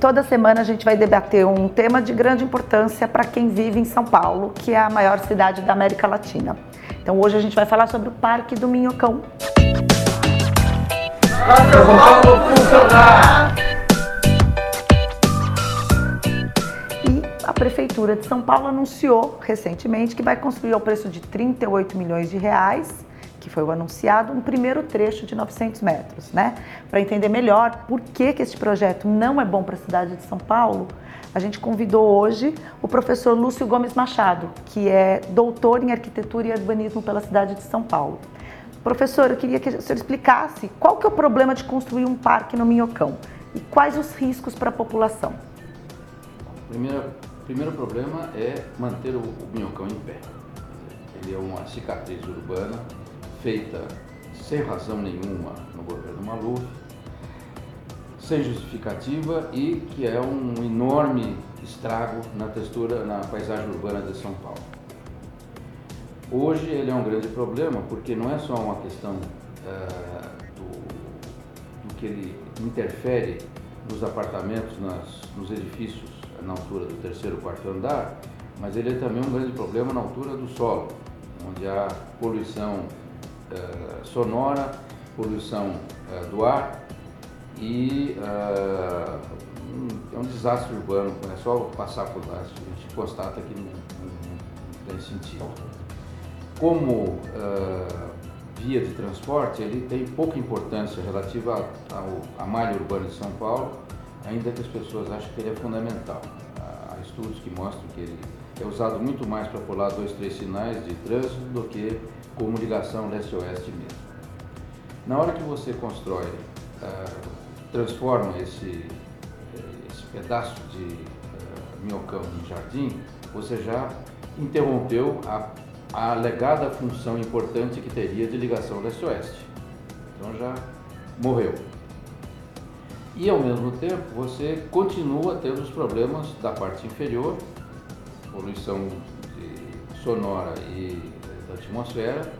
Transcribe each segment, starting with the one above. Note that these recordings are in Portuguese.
toda semana a gente vai debater um tema de grande importância para quem vive em São Paulo, que é a maior cidade da América Latina. Então hoje a gente vai falar sobre o Parque do Minhocão. E a Prefeitura de São Paulo anunciou recentemente que vai construir ao preço de 38 milhões de reais que foi o anunciado, um primeiro trecho de 900 metros, né? Para entender melhor por que, que este projeto não é bom para a cidade de São Paulo, a gente convidou hoje o professor Lúcio Gomes Machado, que é doutor em arquitetura e urbanismo pela cidade de São Paulo. Professor, eu queria que o senhor explicasse qual que é o problema de construir um parque no Minhocão e quais os riscos para a população. Primeiro, primeiro problema é manter o, o Minhocão em pé. Ele é uma cicatriz urbana feita sem razão nenhuma no governo Maluf, sem justificativa e que é um enorme estrago na textura, na paisagem urbana de São Paulo. Hoje ele é um grande problema porque não é só uma questão uh, do, do, que ele interfere nos apartamentos, nas, nos edifícios na altura do terceiro, quarto andar, mas ele é também um grande problema na altura do solo, onde há poluição uh, sonora, poluição uh, do ar e uh, é um desastre urbano, é só passar por lá, a gente constata que não, não, não tem sentido. Como via de transporte, ele tem pouca importância relativa à malha urbana de São Paulo, ainda que as pessoas achem que ele é fundamental. Há estudos que mostram que ele é usado muito mais para pular dois, três sinais de trânsito do que como ligação leste-oeste mesmo. Na hora que você constrói, uh, transforma esse, esse pedaço de uh, minhocão em jardim, você já interrompeu a, a alegada função importante que teria de ligação leste-oeste. Então já morreu. E ao mesmo tempo você continua tendo os problemas da parte inferior, poluição sonora e da atmosfera,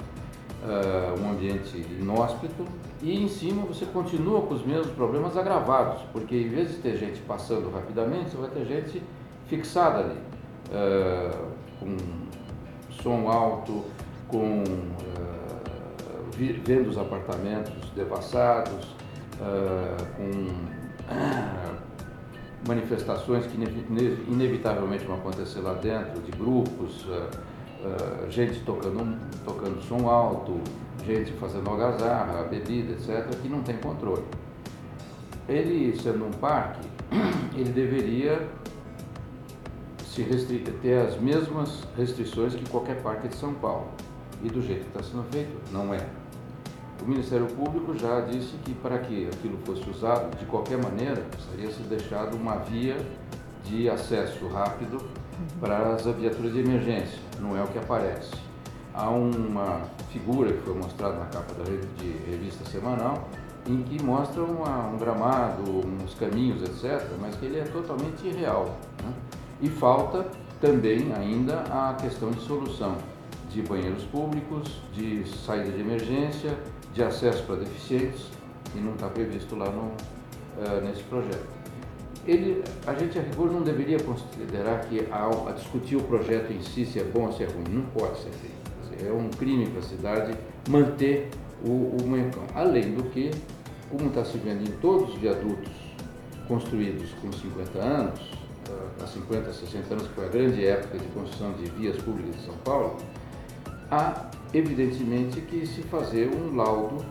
uh, um ambiente inóspito, e em cima você continua com os mesmos problemas agravados, porque em vez de ter gente passando rapidamente, você vai ter gente fixada ali, uh, com som alto, com uh, vendo os apartamentos devassados, com manifestações que inevitavelmente vão acontecer lá dentro, de grupos, uh, gente tocando, tocando som alto, gente fazendo algazarra, bebida, etc., que não tem controle. Ele, sendo um parque, ele deveria se ter as mesmas restrições que qualquer parque de São Paulo. E do jeito que está sendo feito, não é. O Ministério Público já disse que para que aquilo fosse usado, de qualquer maneira, seria se deixado uma via de acesso rápido para as viaturas de emergência, não é o que aparece. Há uma figura que foi mostrada na capa da de revista semanal, em que mostra uma, um gramado, uns caminhos, etc., mas que ele é totalmente irreal. Né? E falta também ainda a questão de solução de banheiros públicos, de saída de emergência, de acesso para deficientes, e não está previsto lá no, uh, nesse projeto ele, a gente a rigor não deveria considerar que a discutir o projeto em si se é bom ou se é ruim, não pode ser feito. É um crime para a cidade manter o, o Manhocão. Além do que, como está se vendo em todos os viadutos construídos com 50 anos, há 50, 60 anos, que foi a grande época de construção de vias públicas de São Paulo, há evidentemente que se fazer um laudo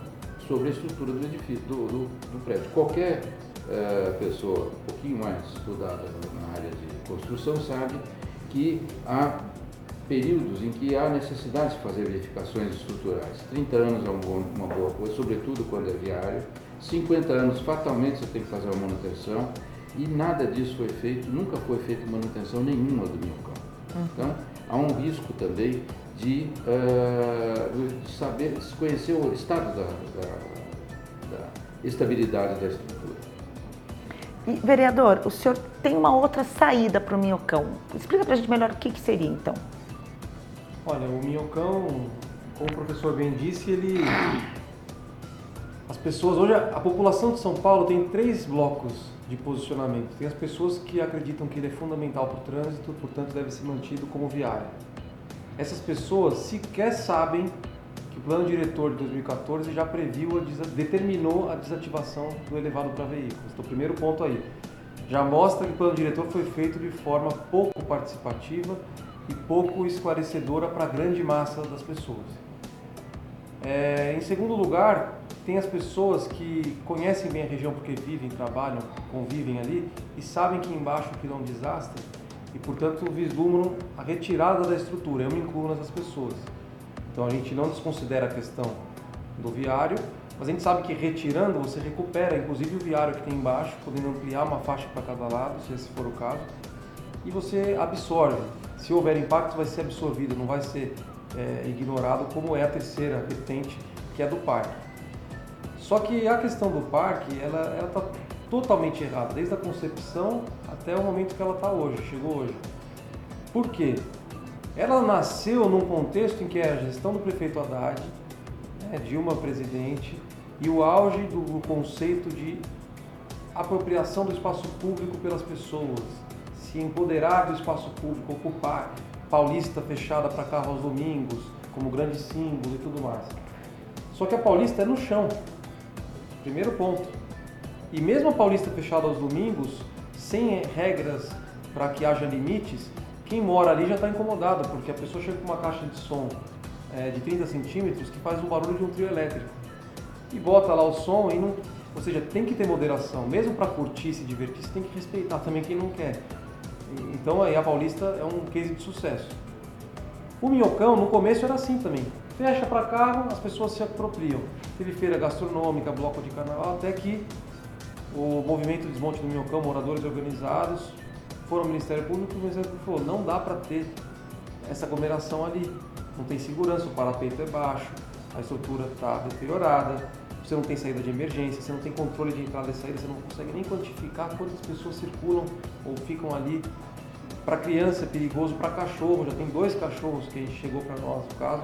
sobre a estrutura do edifício, do, do, do prédio. Qualquer é, pessoa um pouquinho mais estudada na área de construção sabe que há períodos em que há necessidade de fazer verificações estruturais. 30 anos é uma boa coisa, sobretudo quando é viário. 50 anos, fatalmente, você tem que fazer uma manutenção. E nada disso foi feito, nunca foi feita manutenção nenhuma do minhocão. Uhum. Então, há um risco também de, uh, de saber, de conhecer o estado da, da, da estabilidade da estrutura. E, vereador, o senhor tem uma outra saída para o minhocão. Explica para a gente melhor o que, que seria, então. Olha, o minhocão, como o professor bem disse, ele... As pessoas, hoje a população de São Paulo tem três blocos de posicionamento. Tem as pessoas que acreditam que ele é fundamental para o trânsito, portanto deve ser mantido como viário. Essas pessoas sequer sabem que o plano diretor de 2014 já previu, a, determinou a desativação do elevado para veículos. Então, primeiro ponto aí, já mostra que o plano diretor foi feito de forma pouco participativa e pouco esclarecedora para a grande massa das pessoas. É, em segundo lugar, tem as pessoas que conhecem bem a região porque vivem, trabalham, convivem ali e sabem que embaixo aquilo é um desastre e, portanto, vislumbram a retirada da estrutura. Eu me incluo nessas pessoas. Então a gente não desconsidera a questão do viário, mas a gente sabe que retirando você recupera, inclusive o viário que tem embaixo, podendo ampliar uma faixa para cada lado, se esse for o caso, e você absorve. Se houver impacto, vai ser absorvido, não vai ser é, ignorado, como é a terceira vertente, que é do parque. Só que a questão do parque, ela está totalmente errada, desde a concepção até o momento que ela está hoje, chegou hoje. Por quê? Ela nasceu num contexto em que a gestão do prefeito Haddad, né, Dilma presidente, e o auge do conceito de apropriação do espaço público pelas pessoas, se empoderar do espaço público, ocupar Paulista fechada para carro aos domingos, como grande símbolo e tudo mais. Só que a Paulista é no chão. Primeiro ponto. E mesmo a Paulista fechada aos domingos, sem regras para que haja limites, quem mora ali já está incomodado, porque a pessoa chega com uma caixa de som é, de 30 centímetros que faz um barulho de um trio elétrico. E bota lá o som e não. Ou seja, tem que ter moderação. Mesmo para curtir, se divertir, você tem que respeitar também quem não quer. Então aí a Paulista é um case de sucesso. O Minhocão no começo era assim também. Fecha para carro, as pessoas se apropriam. Teve feira gastronômica, bloco de carnaval, até que o movimento de desmonte do Minhocão, moradores organizados, foram ao Ministério Público e o Ministério Público falou, não dá para ter essa aglomeração ali. Não tem segurança, o parapeito é baixo, a estrutura está deteriorada, você não tem saída de emergência, você não tem controle de entrada e saída, você não consegue nem quantificar quantas pessoas circulam ou ficam ali. Para criança é perigoso, para cachorro, já tem dois cachorros que chegou para nós, no caso,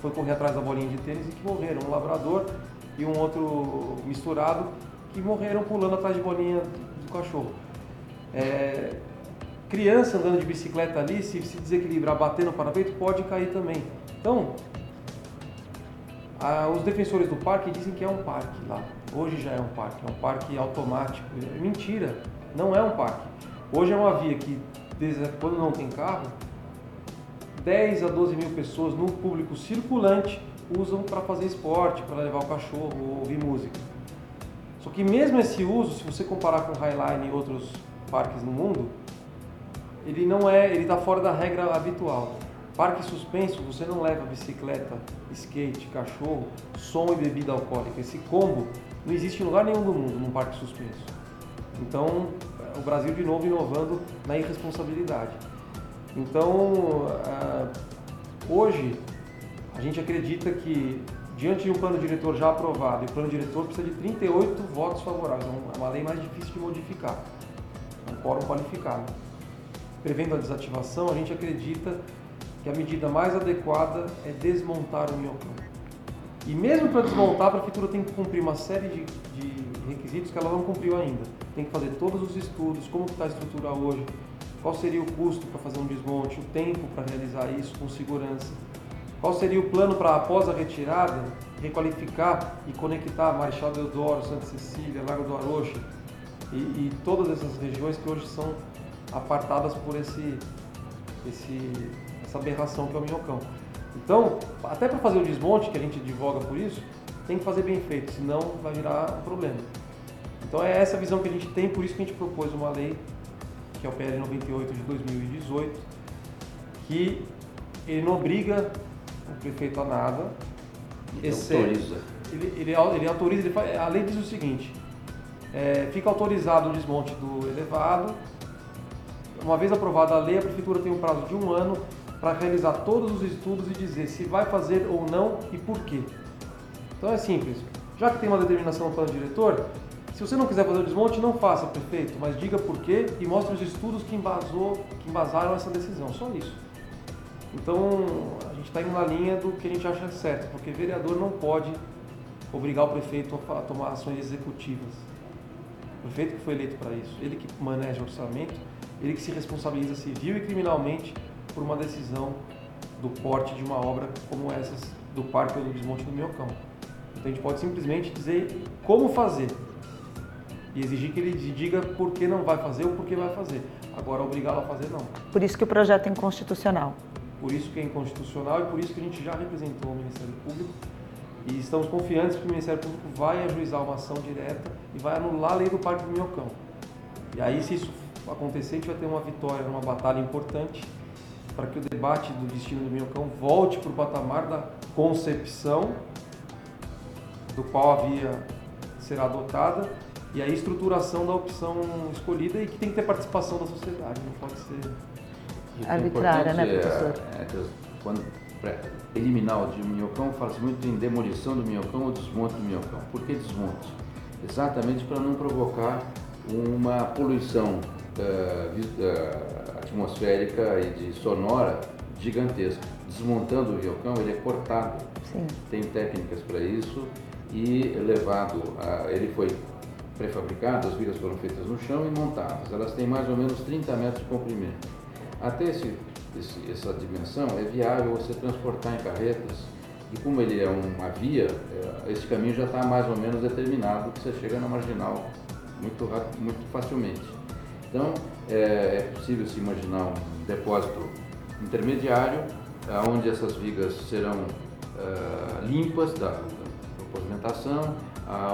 foi correr atrás da bolinha de tênis e que morreram, um labrador e um outro misturado, que morreram pulando atrás de bolinha do cachorro. É, criança andando de bicicleta ali, se se desequilibrar, bater no parapeito, pode cair também. Então, a, os defensores do parque dizem que é um parque lá. Hoje já é um parque, é um parque automático. É mentira, não é um parque. Hoje é uma via que, quando não tem carro, 10 a 12 mil pessoas no público circulante usam para fazer esporte, para levar o cachorro ou ouvir música. Só que mesmo esse uso, se você comparar com Highline e outros parques no mundo, ele não é, ele está fora da regra habitual. Parque suspenso, você não leva bicicleta, skate, cachorro, som e bebida alcoólica. Esse combo não existe em lugar nenhum do mundo num parque suspenso. Então, o Brasil de novo inovando na irresponsabilidade. Então, uh, hoje, a gente acredita que, diante de um plano diretor já aprovado, e o plano diretor precisa de 38 votos favoráveis, é uma lei mais difícil de modificar, um quórum qualificado prevendo a desativação, a gente acredita que a medida mais adequada é desmontar o minhocão. E mesmo para desmontar, a prefeitura tem que cumprir uma série de, de, requisitos que ela não cumpriu ainda. Tem que fazer todos os estudos, como está a estrutura hoje, qual seria o custo para fazer um desmonte, o tempo para realizar isso com segurança, qual seria o plano para, após a retirada, requalificar e conectar Marechal Deodoro, Santa Cecília, Lago do Arocha e, e todas essas regiões que hoje são apartadas por esse, esse, essa aberração que é o minhocão. Então, até para fazer o desmonte, que a gente advoga por isso, tem que fazer bem feito, senão vai virar um problema. Então é essa visão que a gente tem, por isso que a gente propôs uma lei, que é o PL 98 de 2018, que ele não obriga o prefeito a nada, ele autoriza. Ele, ele, ele autoriza, ele faz, a lei diz o seguinte, é, fica autorizado o desmonte do elevado, uma vez aprovada a lei, a prefeitura tem um prazo de um ano para realizar todos os estudos e dizer se vai fazer ou não e por quê. Então é simples. Já que tem uma determinação no plano diretor, se você não quiser fazer o desmonte, não faça, prefeito, mas diga por quê e mostre os estudos que, embasou, que embasaram essa decisão. Só isso. Então, a gente está indo na linha do que a gente acha certo, porque vereador não pode obrigar o prefeito a tomar ações executivas. O prefeito que foi eleito para isso, ele que maneja o orçamento, ele que se responsabiliza civil e criminalmente por uma decisão do porte de uma obra como essas do parque ou do desmonte do Minhocão. Então a gente pode simplesmente dizer como fazer e exigir que ele diga por que não vai fazer ou por que vai fazer. Agora obrigá-lo a fazer não. Por isso que o projeto é inconstitucional. Por isso que é inconstitucional e por isso que a gente já representou o Ministério Público e estamos confiantes que o Ministério Público vai ajuizar uma ação direta e vai anular a lei do Parque do Minhocão. E aí, se isso acontecer, a gente vai ter uma vitória, uma batalha importante para que o debate do destino do Minhocão volte para o patamar da concepção do qual havia será adotada e a estruturação da opção escolhida e que tem que ter participação da sociedade, não pode ser arbitrária, né, professor? É, é, quando eliminar o de minhocão, fala-se muito em demolição do minhocão ou desmonte do minhocão. Por que desmonte? Exatamente para não provocar uma poluição uh, atmosférica e de sonora gigantesca. Desmontando o minhocão, ele é cortado. Sim. Tem técnicas para isso e levado, a, ele foi prefabricado, as vigas foram feitas no chão e montadas. Elas têm mais ou menos 30 metros de comprimento. Até esse esse, essa dimensão, é viável você transportar em carretas. E como ele é uma via, é, esse caminho já está mais ou menos determinado, que você chega na marginal muito, muito facilmente. Então, é, é possível se imaginar um depósito intermediário, onde essas vigas serão uh, limpas da, da pavimentação,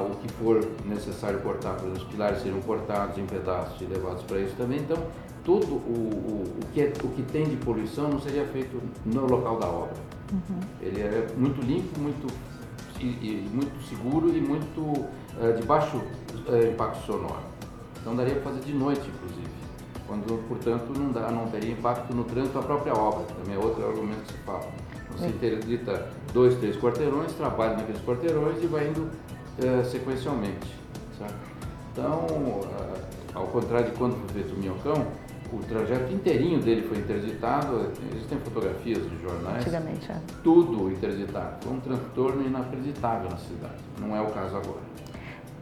o que for necessário cortar, por exemplo, os pilares serão cortados em pedaços e levados para isso também. Então, tudo o, o, que é, o que tem de poluição não seria feito no local da obra. Uhum. Ele é muito limpo, muito, e, e muito seguro e muito uh, de baixo uh, impacto sonoro. Então daria para fazer de noite, inclusive, quando, portanto, não, dá, não teria impacto no trânsito da própria obra. Também é outro argumento que se fala. Você interdita dois, três quarteirões, trabalha naqueles quarteirões e vai indo uh, sequencialmente. Certo? Então, ao contrário de quando foi feito o Minhocão, o trajeto inteirinho dele foi interditado, existem fotografias de jornais. Antigamente, é. Tudo interditado. Foi um transtorno inacreditável na cidade. Não é o caso agora.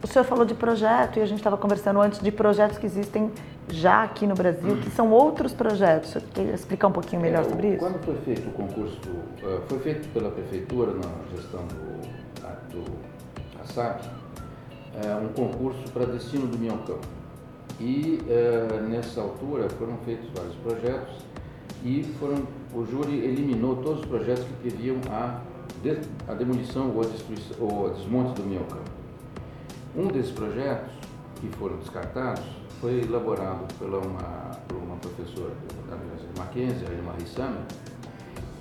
O senhor falou de projeto e a gente estava conversando antes de projetos que existem já aqui no Brasil, que são outros projetos. Você quer explicar um pouquinho melhor é, sobre isso? Quando foi feito o concurso, eh, foi feito pela prefeitura na gestão do, do ASAP, é, um concurso para destino do Minhocão. E uh, nessa altura foram feitos vários projetos e foram, o júri eliminou todos os projetos que previam a, de, a demolição ou a, ou a desmonte do minhocão. Um desses projetos que foram descartados foi elaborado pela uma, por uma professora da Universidade Mackenzie, a Irma Rissama,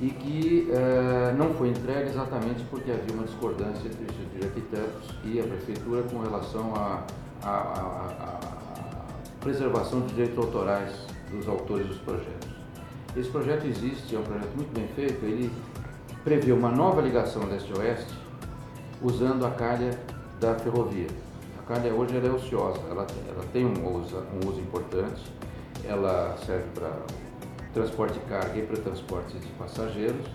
e que uh, não foi entregue exatamente porque havia uma discordância entre os arquitetos e a prefeitura com relação a, a, a, a preservação de direitos autorais dos autores dos projetos. Esse projeto existe, é um projeto muito bem feito, ele prevê uma nova ligação leste-oeste usando a calha da ferrovia. A calha hoje é ociosa, ela, ela tem um uso, um uso importante, ela serve para transporte de carga e para transporte de passageiros,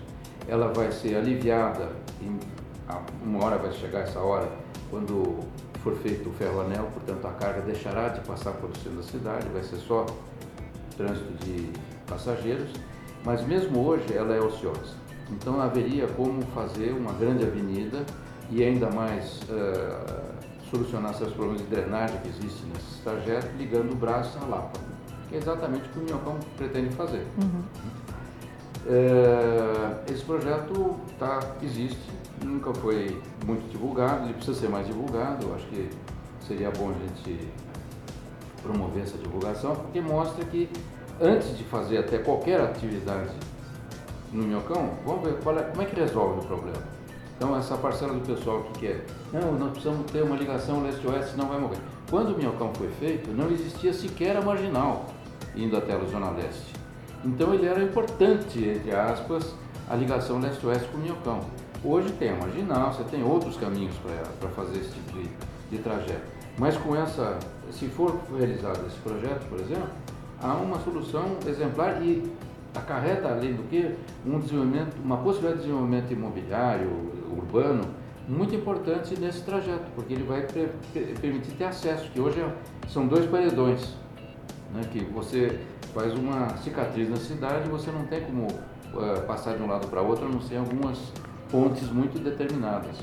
ela vai ser aliviada, em, uma hora vai chegar essa hora, quando for feito o ferro-anel, portanto a carga deixará de passar pelo centro da cidade, vai ser só trânsito de passageiros, mas mesmo hoje ela é ociosa. Então haveria como fazer uma grande avenida e ainda mais uh, solucionar seus problemas de drenagem que existem nesse trajeto, ligando o braço à Lapa, que é exatamente o que o Minhocão pretende fazer. Uhum. Uh, esse projeto tá, existe, nunca foi muito divulgado, ele precisa ser mais divulgado, eu acho que seria bom a gente promover essa divulgação, porque mostra que antes de fazer até qualquer atividade no Minhocão, vamos ver é, como é que resolve o problema. Então essa parcela do pessoal que quer, não, nós precisamos ter uma ligação leste-oeste, senão vai morrer. Quando o Minhocão foi feito, não existia sequer a marginal indo até a Zona Leste. Então ele era importante, entre aspas, a ligação leste-oeste com o Minhocão. Hoje tem a marginal, você tem outros caminhos para fazer esse tipo de, de trajeto. Mas com essa, se for realizado esse projeto, por exemplo, há uma solução exemplar e acarreta, além do que, um desenvolvimento, uma possibilidade de desenvolvimento imobiliário, urbano, muito importante nesse trajeto, porque ele vai permitir ter acesso, que hoje é, são dois paredões, né, que você faz uma cicatriz na cidade e você não tem como uh, passar de um lado para outro, a não ser algumas pontes muito determinadas.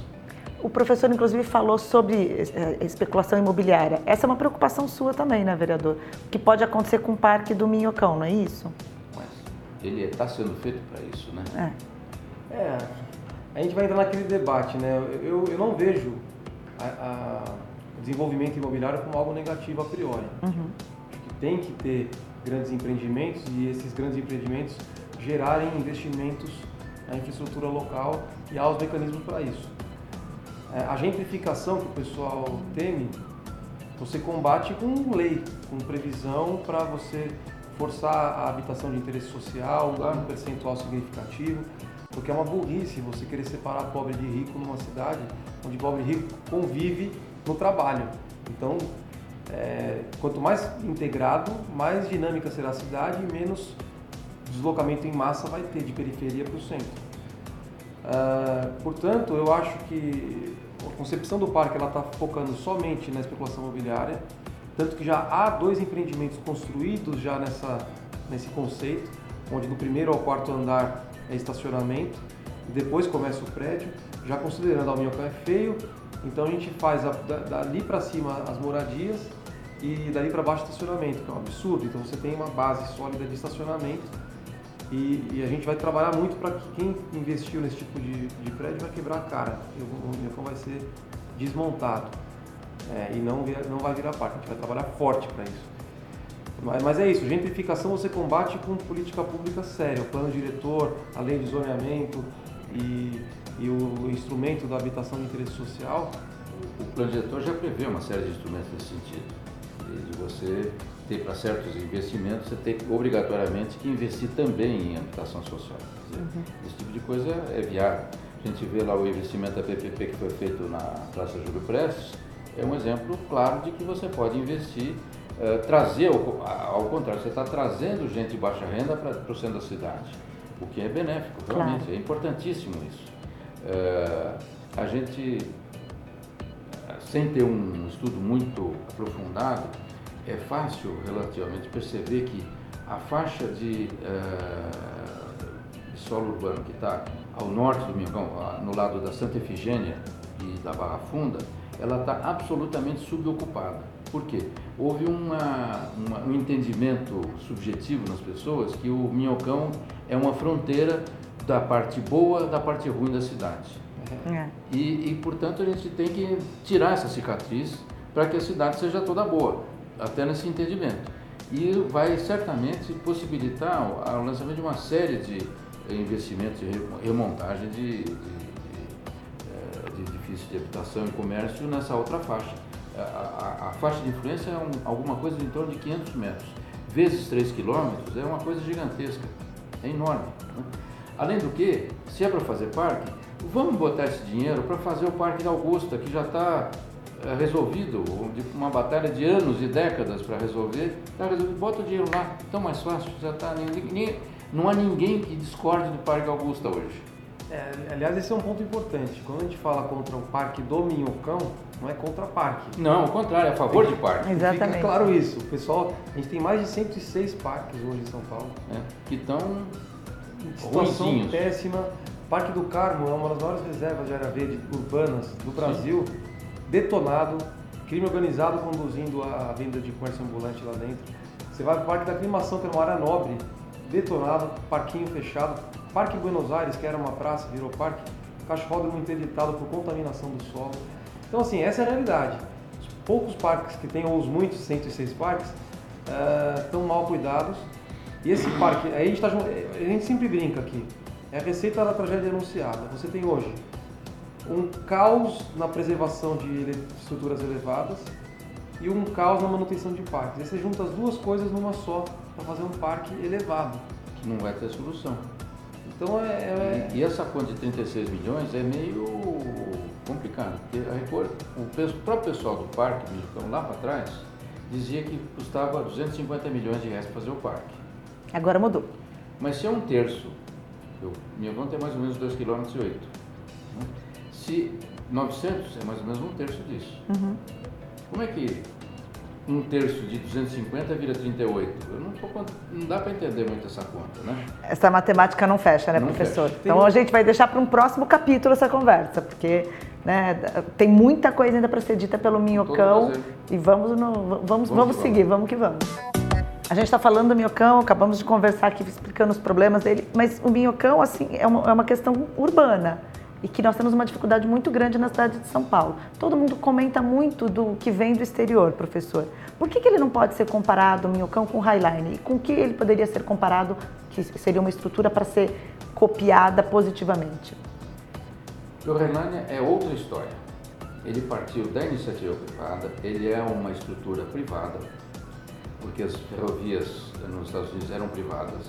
O professor, inclusive, falou sobre eh, especulação imobiliária. Essa é uma preocupação sua também, né, vereador? O que pode acontecer com o Parque do Minhocão, não é isso? Mas ele está sendo feito para isso, né? É. é. A gente vai entrar naquele debate, né? Eu, eu não vejo o desenvolvimento imobiliário como algo negativo a priori. Uhum. Acho que tem que ter grandes empreendimentos e esses grandes empreendimentos gerarem investimentos na infraestrutura local e há os mecanismos para isso. É, a gentrificação que o pessoal teme, você combate com lei, com previsão para você forçar a habitação de interesse social, um percentual significativo, porque é uma burrice você querer separar pobre de rico numa cidade onde pobre e rico convive no trabalho. Então, é, quanto mais integrado, mais dinâmica será a cidade e menos deslocamento em massa vai ter de periferia para o centro. Uh, portanto, eu acho que a concepção do parque está focando somente na especulação imobiliária, tanto que já há dois empreendimentos construídos já nessa, nesse conceito, onde no primeiro ao quarto andar é estacionamento, depois começa o prédio, já considerando a minhoca é feio, então a gente faz a, dali para cima as moradias e dali para baixo estacionamento, que é um absurdo. Então você tem uma base sólida de estacionamento e, e, a gente vai trabalhar muito para que quem investiu nesse tipo de, de, prédio vai quebrar a cara. O Minhocão vai ser desmontado. É, e não, não vai virar parte. A gente vai trabalhar forte para isso. Mas, mas, é isso, gentrificação você combate com política pública séria. O plano diretor, a lei de zoneamento e, e o instrumento da habitação de interesse social. O plano diretor já prevê uma série de instrumentos nesse sentido. De você ter para certos investimentos, você tem obrigatoriamente que investir também em habitação social. Dizer, uhum. Esse tipo de coisa é viável. A gente vê lá o investimento da PPP que foi feito na Praça Júlio Prestes, é um exemplo claro de que você pode investir, uh, trazer, ao, ao, contrário, você está trazendo gente de baixa renda para o centro da cidade, o que é benéfico, realmente, claro. é importantíssimo isso. Uh, a gente, sem ter um estudo muito aprofundado, é fácil relativamente perceber que a faixa de, uh, de solo urbano que está ao norte do Minhocão, no lado da Santa Efigênia e da Barra Funda, ela está absolutamente subocupada. Por quê? Houve uma, uma, um entendimento subjetivo nas pessoas que o Minhocão é uma fronteira da parte boa da parte ruim da cidade. É. E, e, portanto, a gente tem que tirar essa cicatriz para que a cidade seja toda boa até nesse entendimento. E vai certamente possibilitar o lançamento de uma série de investimentos de remontagem de, de, de, eh, de edifícios de habitação e comércio nessa outra faixa. A, a, a faixa de influência é um, alguma coisa em torno de 500 metros. Vezes 3 quilômetros é uma coisa gigantesca, é enorme. Né? Além do que, se é para fazer parque, vamos botar esse dinheiro para fazer o Parque da Augusta, que já está resolvido, uma batalha de anos e décadas para resolver, está resolvido, bota o dinheiro lá, tão mais fácil, já está. Não há ninguém que discorde do Parque Augusta hoje. É, aliás, esse é um ponto importante. Quando a gente fala contra o Parque do Minhocão, não é contra parque. Não, ao contrário, é a favor de parque. Exatamente. Fica claro isso. O pessoal, a gente tem mais de 106 parques hoje em São Paulo. É, que estão em situação ruizinhos. péssima. Parque do Carmo é uma das maiores reservas de área verde urbanas do Brasil. Sim detonado, crime organizado conduzindo a venda de comércio ambulante lá dentro. Você vai para o Parque da Aclimação, que era uma área nobre, detonado, parquinho fechado. Parque Buenos Aires, que era uma praça, virou parque, cachorródromo interditado por contaminação do solo. Então, assim, essa é a realidade. Os poucos parques que tem, ou os muitos, 106 parques, estão uh, mal cuidados. E esse parque, aí a gente, tá, a gente sempre brinca aqui, é a receita da tragédia anunciada. Você tem hoje um caos na preservação de estruturas elevadas e um caos na manutenção de parques. Aí você junta as duas coisas numa só para fazer um parque elevado. Que não vai ter solução. Então é, é... E, e, essa conta de 36 milhões é meio complicado, porque a, o próprio pessoal do parque, então, lá para trás, dizia que custava 250 milhões de reais para fazer o parque. Agora mudou. Mas se é um terço, eu, minha conta é mais ou menos 2,8 km. Se 900 é mais ou menos um terço disso. Uhum. Como é que um terço de 250 vira 38? Eu não, tô, não dá para entender muito essa conta, né? Essa matemática não fecha, né, não professor? Fecha. Então a gente vai deixar para um próximo capítulo essa conversa, porque né, tem muita coisa ainda para ser dita pelo Minhocão e vamos, no, vamos, vamos, vamos seguir, vamos. vamos que vamos. A gente está falando do minhocão, acabamos de conversar aqui explicando os problemas dele, mas o minhocão assim é uma, é uma questão urbana e que nós temos uma dificuldade muito grande na cidade de São Paulo. Todo mundo comenta muito do que vem do exterior, professor. Por que, que ele não pode ser comparado, minhocão, com o Highline? E com que ele poderia ser comparado, que seria uma estrutura para ser copiada positivamente? O Highline é outra história. Ele partiu da iniciativa privada, ele é uma estrutura privada, porque as ferrovias nos Estados Unidos eram privadas,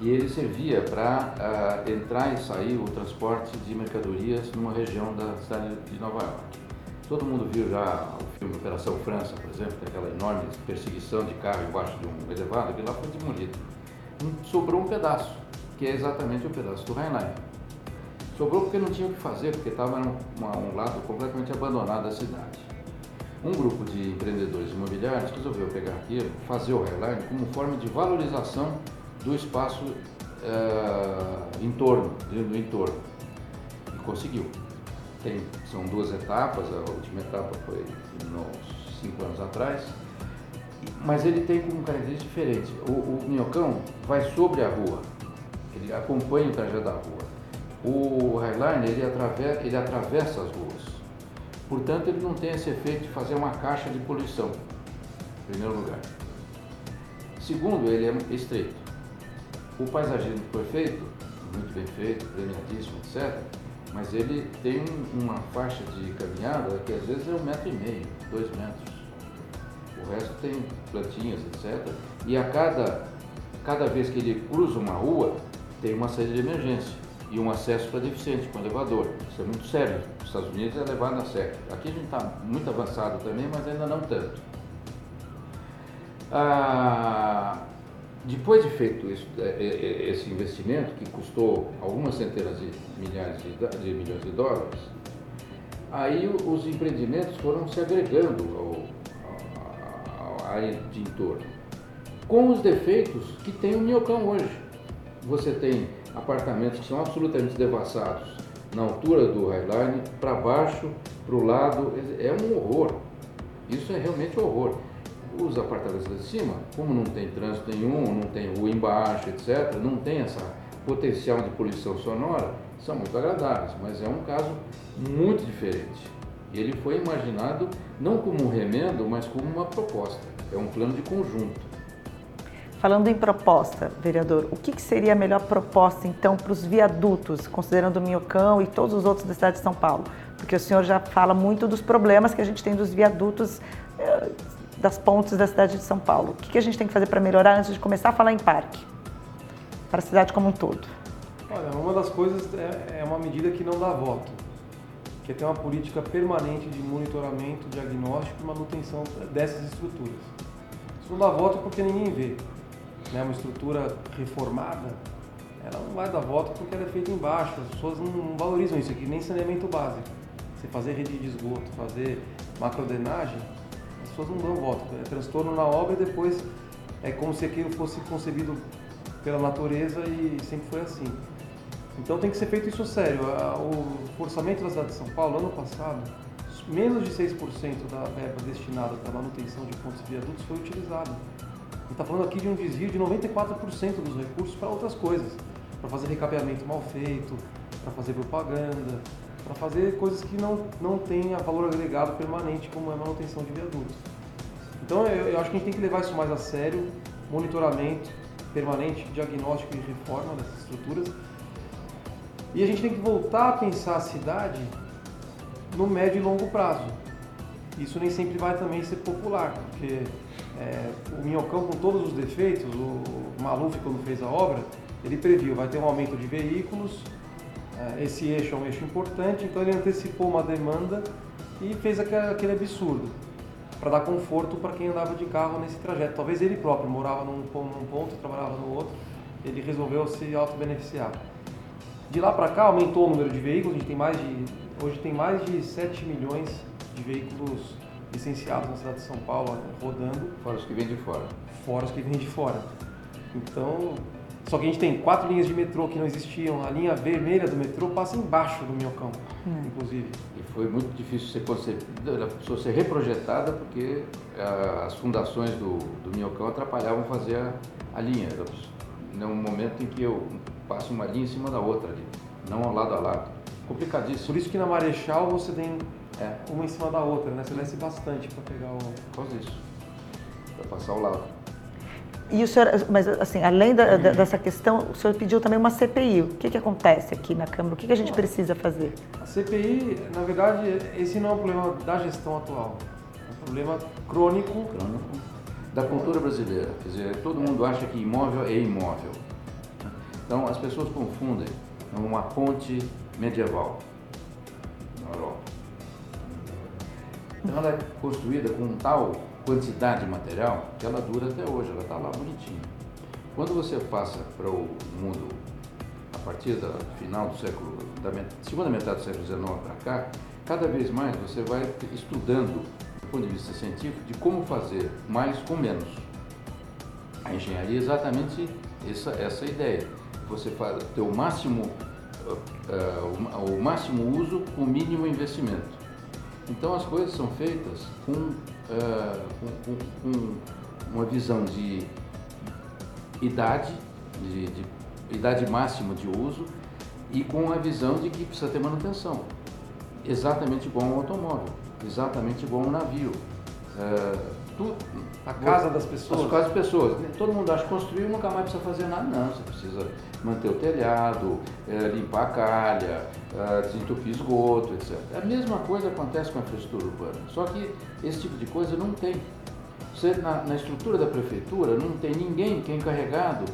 e ele servia para uh, ah, entrar e sair o transporte de mercadorias numa região da cidade de Nova York. Todo mundo viu já o filme Operação França, por exemplo, que aquela enorme perseguição de carro embaixo de um elevado, que lá foi demolido. Sobrou um pedaço, que é exatamente o pedaço do Rheinline. Sobrou porque não tinha o que fazer, porque estava um, um lado completamente abandonado da cidade. Um grupo de empreendedores imobiliários resolveu pegar aquilo, fazer o Highline como forma de valorização do espaço uh, em torno, do entorno. E conseguiu. Tem, são duas etapas, a última etapa foi uns cinco anos atrás, mas ele tem como característica diferente. O, o minhocão vai sobre a rua, ele acompanha o trajeto da rua. O Highline ele atravessa, ele atravessa as ruas. Portanto, ele não tem esse efeito de fazer uma caixa de poluição, em primeiro lugar. Segundo, ele é estreito. O paisagismo foi feito, muito bem feito, premiadíssimo, etc. Mas ele tem uma faixa de caminhada que às vezes é um metro e meio, dois metros. O resto tem plantinhas, etc. E a cada, cada vez que ele cruza uma rua, tem uma saída de emergência e um acesso para deficiente com elevador. Isso é muito sério. Nos Estados Unidos é levado a sério. Aqui a gente está muito avançado também, mas ainda não tanto. Ah, depois de feito isso, é, é, é, esse investimento, que custou algumas centenas de milhares de, de milhões de dólares, aí os empreendimentos foram se agregando ao, à área de entorno, com os defeitos que tem o Minhocão hoje. Você tem apartamentos que são absolutamente devassados na altura do Highline, para baixo, para o lado, é um horror. Isso é realmente um horror. Os apartamentos de cima, como não tem trânsito nenhum, não tem rua embaixo, etc., não tem essa potencial de poluição sonora, são muito agradáveis, mas é um caso muito diferente. Ele foi imaginado não como um remendo, mas como uma proposta. É um plano de conjunto. Falando em proposta, vereador, o que, que seria a melhor proposta então para os viadutos, considerando o Minhocão e todos os outros da cidade de São Paulo? Porque o senhor já fala muito dos problemas que a gente tem dos viadutos eh, das pontes da cidade de São Paulo. O que, que a gente tem que fazer para melhorar antes de começar a falar em parque? Para a cidade como um todo. Olha, uma das coisas é, é uma medida que não dá voto, que é ter uma política permanente de monitoramento, diagnóstico e manutenção dessas estruturas. Isso não dá voto porque ninguém vê né, uma estrutura reformada, ela não vai dar voto porque ela é feita embaixo. As pessoas não, valorizam isso aqui, nem saneamento básico. Você fazer rede de esgoto, fazer macrodenagem, pessoas não dão voto. É transtorno na obra e depois é como se aquilo fosse concebido pela natureza e sempre foi assim. Então tem que ser feito isso sério. O orçamento da cidade de São Paulo, ano passado, menos de 6% da verba destinada para manutenção de pontos e viadutos foi utilizado está falando aqui de um desvio de 94% dos recursos para outras coisas, para fazer recapeamento mal feito, para fazer propaganda, para fazer coisas que não, não têm valor agregado permanente, como é a manutenção de viadutos. Então eu, eu acho que a gente tem que levar isso mais a sério, monitoramento permanente, diagnóstico e reforma dessas estruturas. E a gente tem que voltar a pensar a cidade no médio e longo prazo. Isso nem sempre vai também ser popular, porque é, o Minhocão, com todos os defeitos, o Maluf, quando fez a obra, ele previu, vai ter um aumento de veículos, esse eixo é um eixo importante, então ele antecipou uma demanda e fez aquele absurdo para dar conforto para quem andava de carro nesse trajeto. Talvez ele próprio morava num, num ponto, trabalhava no outro, ele resolveu se auto-beneficiar. De lá para cá aumentou o número de veículos, a gente tem mais de hoje tem mais de 7 milhões de veículos licenciados na cidade de São Paulo rodando. Fora os que vêm de fora. Fora os que vêm de fora. Então, só que a gente tem quatro linhas de metrô que não existiam. A linha vermelha do metrô passa embaixo do Minhocão, hum. inclusive. E foi muito difícil ser concebida, a pessoa ser reprojetada porque uh, as fundações do, do Minhocão atrapalhavam fazer a, a linha. Era um momento em que eu passo uma linha em cima da outra ali, não ao lado a lado. Complicadíssimo. Por isso que na Marechal você tem é, uma em cima da outra, né? Você desce bastante para pegar o. Por causa disso. Para passar ao lado. E o senhor, mas assim, além da, da, dessa questão, o senhor pediu também uma CPI. O que, que acontece aqui na Câmara? O que, que a gente precisa fazer? A CPI, na verdade, esse não é um problema da gestão atual. É um problema crônico. Crônico. Da cultura brasileira. Quer dizer, todo mundo acha que imóvel é imóvel. Então, as pessoas confundem uma ponte medieval na Europa. Então, ela é construída com tal quantidade de material que ela dura até hoje, ela está lá bonitinha. Quando você passa para o mundo a partir do final do século, da segunda metade do século XIX para cá, cada vez mais você vai estudando, do ponto de vista científico, de como fazer mais com menos. A engenharia é exatamente essa, essa ideia. Você faz, ter o máximo, uh, uh, o máximo uso com o mínimo investimento. Então as coisas são feitas com, uh, com, com, com uma visão de idade, de, de, idade máxima de uso e com a visão de que precisa ter manutenção. Exatamente igual a um automóvel, exatamente igual a um navio. Uh, a casa das pessoas. As casas das pessoas. Todo mundo acha que construir nunca mais precisa fazer nada. Não, você precisa manter o telhado, é, limpar a calha, é, desentupir esgoto, etc. A mesma coisa acontece com a infraestrutura urbana. Só que esse tipo de coisa não tem. Você, na, na estrutura da prefeitura, não tem ninguém que é encarregado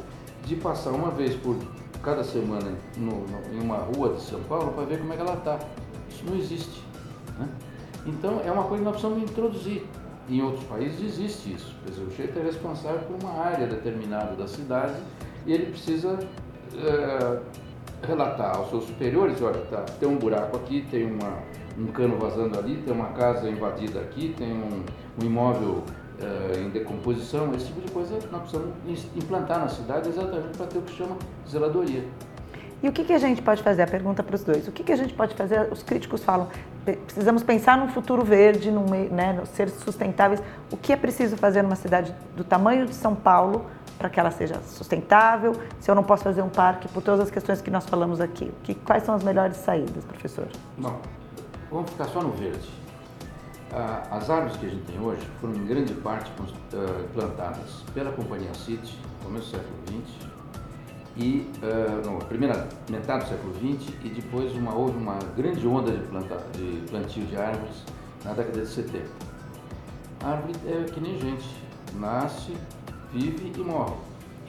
de passar uma vez por cada semana no, no, em uma rua de São Paulo para ver como é que ela está. Isso não existe. Né? Então, é uma coisa que nós precisamos introduzir. Em outros países existe isso. O chefe é responsável por uma área determinada da cidade e ele precisa é, relatar aos seus superiores, olha, tá, tem um buraco aqui, tem uma, um cano vazando ali, tem uma casa invadida aqui, tem um, um imóvel é, em decomposição, esse tipo de coisa nós precisamos implantar na cidade exatamente para ter o que chama zeladoria. E o que, que a gente pode fazer? A pergunta para os dois. O que, que a gente pode fazer? Os críticos falam, precisamos pensar num futuro verde, num, né, ser sustentáveis. O que é preciso fazer numa cidade do tamanho de São Paulo para que ela seja sustentável? Se eu não posso fazer um parque por todas as questões que nós falamos aqui, que, quais são as melhores saídas, professor? Bom, vamos ficar só no verde. As árvores que a gente tem hoje foram em grande parte plantadas pela companhia City, começo do século XX, e uh, não, primeira metade do século XX e depois uma, houve uma grande onda de, planta, de plantio de árvores na década de 70. A árvore é que nem gente, nasce, vive e morre.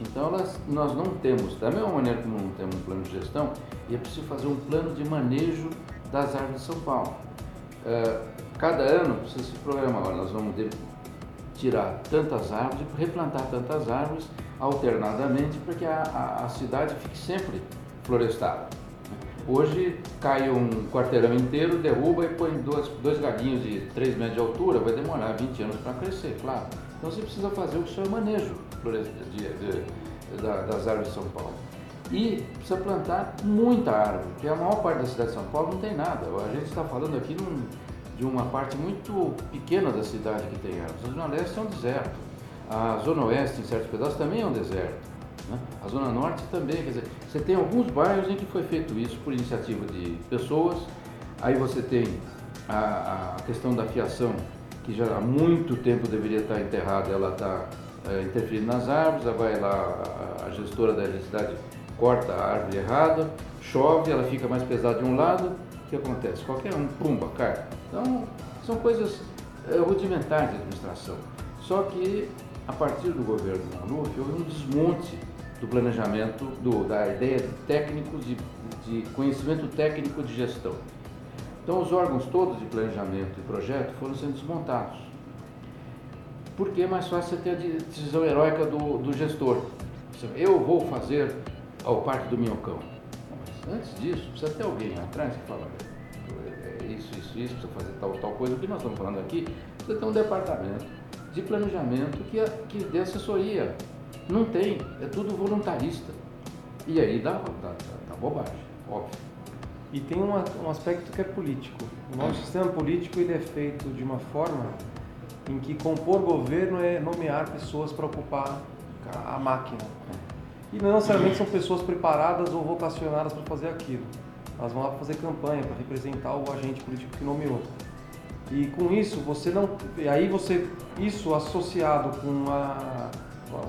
Então elas, nós não temos, da mesma maneira como não temos um plano de gestão, e é preciso fazer um plano de manejo das árvores de São Paulo. Uh, cada ano precisa se programar, nós vamos tirar tantas árvores, replantar tantas árvores alternadamente para que a, a, a, cidade fique sempre florestada. Hoje cai um quarteirão inteiro, derruba e põe dois, dois galinhos de 3 metros de altura, vai demorar 20 anos para crescer, claro. Então você precisa fazer o seu manejo de, de, das árvores de São Paulo. E precisa plantar muita árvore, porque a maior parte da cidade de São Paulo não tem nada. A gente está falando aqui num, de uma parte muito pequena da cidade que tem árvores. A Zona Leste é um deserto. A Zona Oeste, em certos pedaços, também é um deserto. Né? A Zona Norte também. Quer dizer, você tem alguns bairros em que foi feito isso por iniciativa de pessoas. Aí você tem a, a questão da fiação, que já há muito tempo deveria estar enterrada, ela está é, interferindo nas árvores, vai lá, a, a gestora da eletricidade corta a árvore errada, chove, ela fica mais pesada de um lado, o que acontece? Qualquer um, pumba, cai. Então, são coisas é, rudimentares de administração. Só que, a partir do governo Maluf, houve um desmonte do planejamento, do, da ideia de técnicos, de, de conhecimento técnico de gestão. Então, os órgãos todos de planejamento e projeto foram sendo desmontados. Porque é mais fácil você ter a decisão heróica do, do gestor. Eu vou fazer ao Parque do Minhocão. Antes disso, precisa ter alguém atrás que fala, é, isso, isso, isso, precisa fazer tal, tal coisa. O que nós estamos falando aqui, você tem um departamento de planejamento que, que dê assessoria. Não tem, é tudo voluntarista. E aí dá, dá, dá, dá bobagem, óbvio. E tem uma, um aspecto que é político. O nosso sistema político ele é feito de uma forma em que compor governo é nomear pessoas para ocupar a máquina. E não necessariamente são pessoas preparadas ou vocacionadas para fazer aquilo. Elas vão lá para fazer campanha, para representar o agente político que nomeou. E com isso, você não. E aí você. Isso associado com a,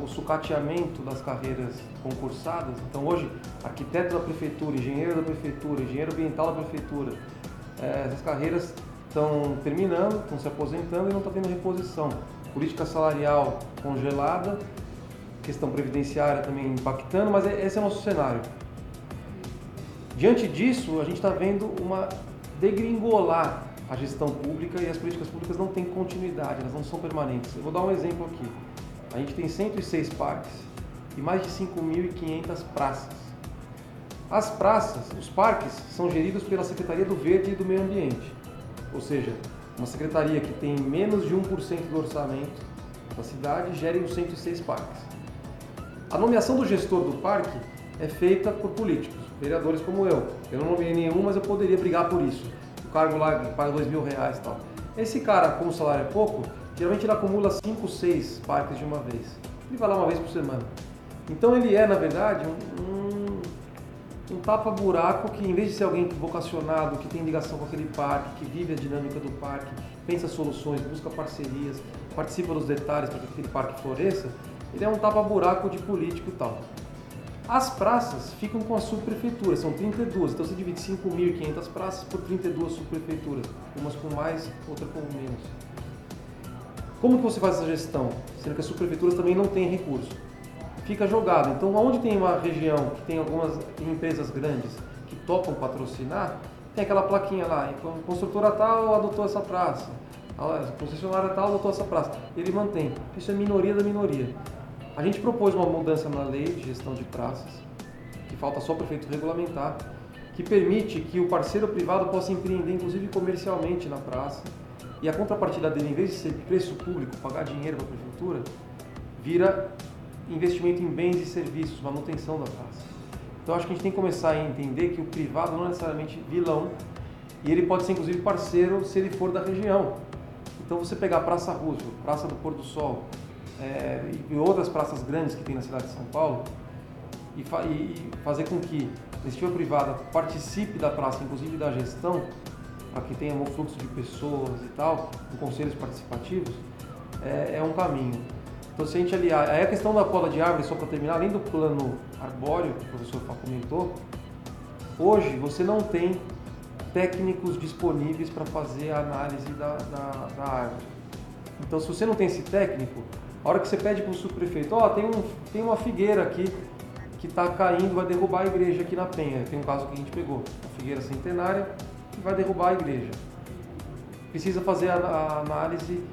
o sucateamento das carreiras concursadas. Então hoje, arquiteto da prefeitura, engenheiro da prefeitura, engenheiro ambiental da prefeitura, é, essas carreiras estão terminando, estão se aposentando e não está tendo reposição. Política salarial congelada, questão previdenciária também impactando, mas é, esse é o nosso cenário. Diante disso, a gente está vendo uma degringolar a gestão pública e as políticas públicas não têm continuidade, elas não são permanentes. Eu vou dar um exemplo aqui. A gente tem 106 parques e mais de 5.500 praças. As praças, os parques, são geridos pela Secretaria do Verde e do Meio Ambiente. Ou seja, uma secretaria que tem menos de 1% do orçamento da cidade gere os 106 parques. A nomeação do gestor do parque é feita por políticos, vereadores como eu. Eu não nomeei nenhum, mas eu poderia brigar por isso. O cargo lá paga dois mil reais e tal. Esse cara, como o salário é pouco, geralmente ele acumula 5, 6 parques de uma vez. Ele vai lá uma vez por semana. Então ele é, na verdade, um, um, um tapa-buraco que, em vez de ser alguém vocacionado, que tem ligação com aquele parque, que vive a dinâmica do parque, pensa soluções, busca parcerias, participa dos detalhes para que aquele parque floresça, ele é um tapa-buraco de político e tal. As praças ficam com as subprefeituras, são 32, então você divide 5.500 praças por 32 subprefeituras, umas com mais, outras com menos. Como que você faz essa gestão? Sendo que as subprefeituras também não têm recurso. Fica jogado. Então, onde tem uma região que tem algumas empresas grandes que topam patrocinar, tem aquela plaquinha lá, construtora tal adotou essa praça, a concessionária tal adotou essa praça. Ele mantém. Isso é minoria da minoria. A gente propôs uma mudança na lei de gestão de praças, que falta só o prefeito regulamentar, que permite que o parceiro privado possa empreender, inclusive comercialmente, na praça, e a contrapartida dele, em vez de ser preço público, pagar dinheiro para a prefeitura, vira investimento em bens e serviços, manutenção da praça. Então acho que a gente tem que começar a entender que o privado não é necessariamente vilão e ele pode ser inclusive parceiro se ele for da região. Então você pegar a Praça Roosevelt, Praça do Pôr do Sol é, e outras praças grandes que tem na cidade de São Paulo e, fa e fazer com que a iniciativa privada participe da praça, inclusive da gestão, para que tenha um fluxo de pessoas e tal, com conselhos participativos, é, é, um caminho. Então, se a gente aliar. Aí a questão da poda de árvore, só para terminar, além do plano arbóreo, que o professor Fá comentou, hoje você não tem técnicos disponíveis para fazer a análise da, da, da, árvore. Então, se você não tem esse técnico, a hora que você pede para o subprefeito, ó, oh, tem, um, tem uma figueira aqui que está caindo, vai derrubar a igreja aqui na Penha. Tem um caso que a gente pegou, a figueira centenária, que vai derrubar a igreja. Precisa fazer a, a análise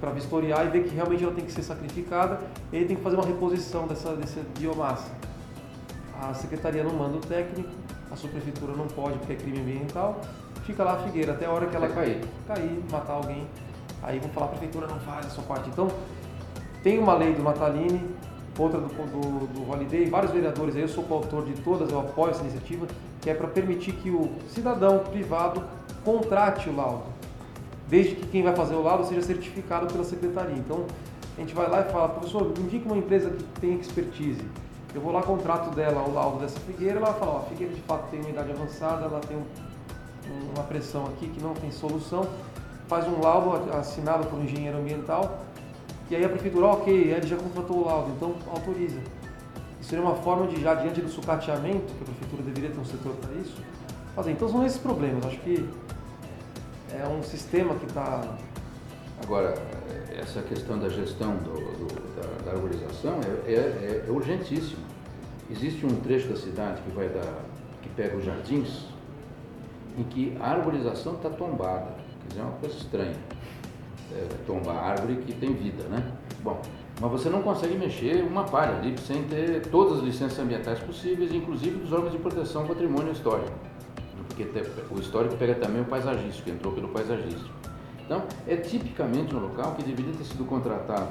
para vistoriar e ver que realmente ela tem que ser sacrificada, e ele tem que fazer uma reposição dessa, dessa biomassa. A secretaria não manda o técnico, a subprefeitura não pode porque é crime ambiental, fica lá a figueira até a hora que ela cair, cair, matar alguém. Aí vão falar, a prefeitura não faz a sua parte. Então, tem uma lei do Natalini, outra do, do, do Holiday, vários vereadores, eu sou coautor de todas, eu apoio essa iniciativa, que é para permitir que o cidadão privado contrate o laudo, desde que quem vai fazer o laudo seja certificado pela secretaria. Então, a gente vai lá e fala, professor, indique uma empresa que tem expertise. Eu vou lá, contrato dela o laudo dessa figueira, ela fala, ó, a figueira de fato tem uma idade avançada, ela tem um, uma pressão aqui que não tem solução, faz um laudo assinado por um engenheiro ambiental, e aí a prefeitura, ok, ele já contratou o laudo, então autoriza. Isso seria uma forma de, já diante do sucateamento, que a prefeitura deveria ter um setor para isso, fazer. Então são esses problemas. Acho que é um sistema que está. Agora, essa questão da gestão do, do, da, da, arborização é, é, é, urgentíssima. Existe um trecho da cidade que vai dar, que pega os jardins, em que a arborização está tombada. Quer dizer, é uma coisa estranha. É, tombar árvore que tem vida, né? Bom, mas você não consegue mexer uma palha ali sem ter todas as licenças ambientais possíveis, inclusive dos órgãos de proteção patrimônio histórico. Porque o histórico pega também o paisagístico, entrou pelo paisagístico. Então, é tipicamente um local que deveria ter sido contratado.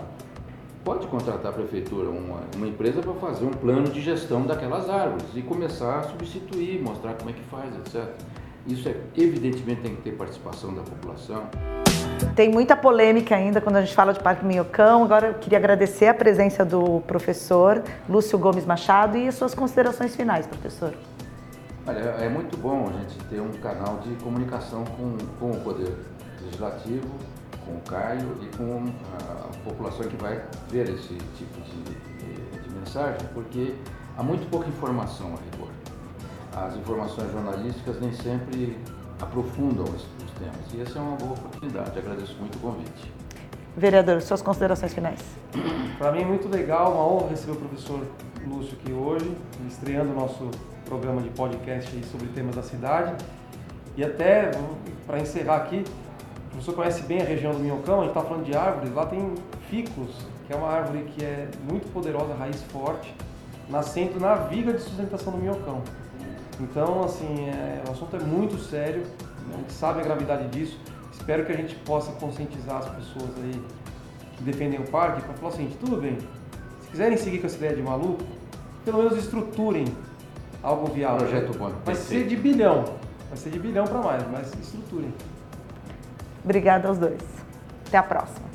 Pode contratar a prefeitura, uma, uma empresa, para fazer um plano de gestão daquelas árvores e começar a substituir, mostrar como é que faz, etc. Isso, é, evidentemente, tem que ter participação da população. Tem muita polêmica ainda quando a gente fala de Parque Minhocão. Agora eu queria agradecer a presença do professor Lúcio Gomes Machado e as suas considerações finais, professor. Olha, é muito bom a gente ter um canal de comunicação com, com o Poder Legislativo, com o Caio e com a população que vai ver esse tipo de, de, mensagem, porque há muito pouca informação a rigor. As informações jornalísticas nem sempre aprofundam os, os temas. E essa é uma boa oportunidade. Agradeço muito o convite. Vereador, suas considerações finais. Para mim é muito legal, uma honra receber o professor Lúcio aqui hoje, estreando o nosso programa de podcast sobre temas da cidade. E até, para encerrar aqui, o professor conhece bem a região do Minhocão, a gente está falando de árvores, lá tem ficus, que é uma árvore que é muito poderosa, raiz forte, nascendo na viga de sustentação do Minhocão. Então, assim, é, o assunto é muito sério, a gente sabe a gravidade disso. Espero que a gente possa conscientizar as pessoas aí que defendem o parque para falar assim, tudo bem, se quiserem seguir com essa ideia de maluco, pelo menos estruturem algo viável. Projeto bom. Vai ser de bilhão, vai ser de bilhão para mais, mas estruturem. Obrigada aos dois. Até a próxima.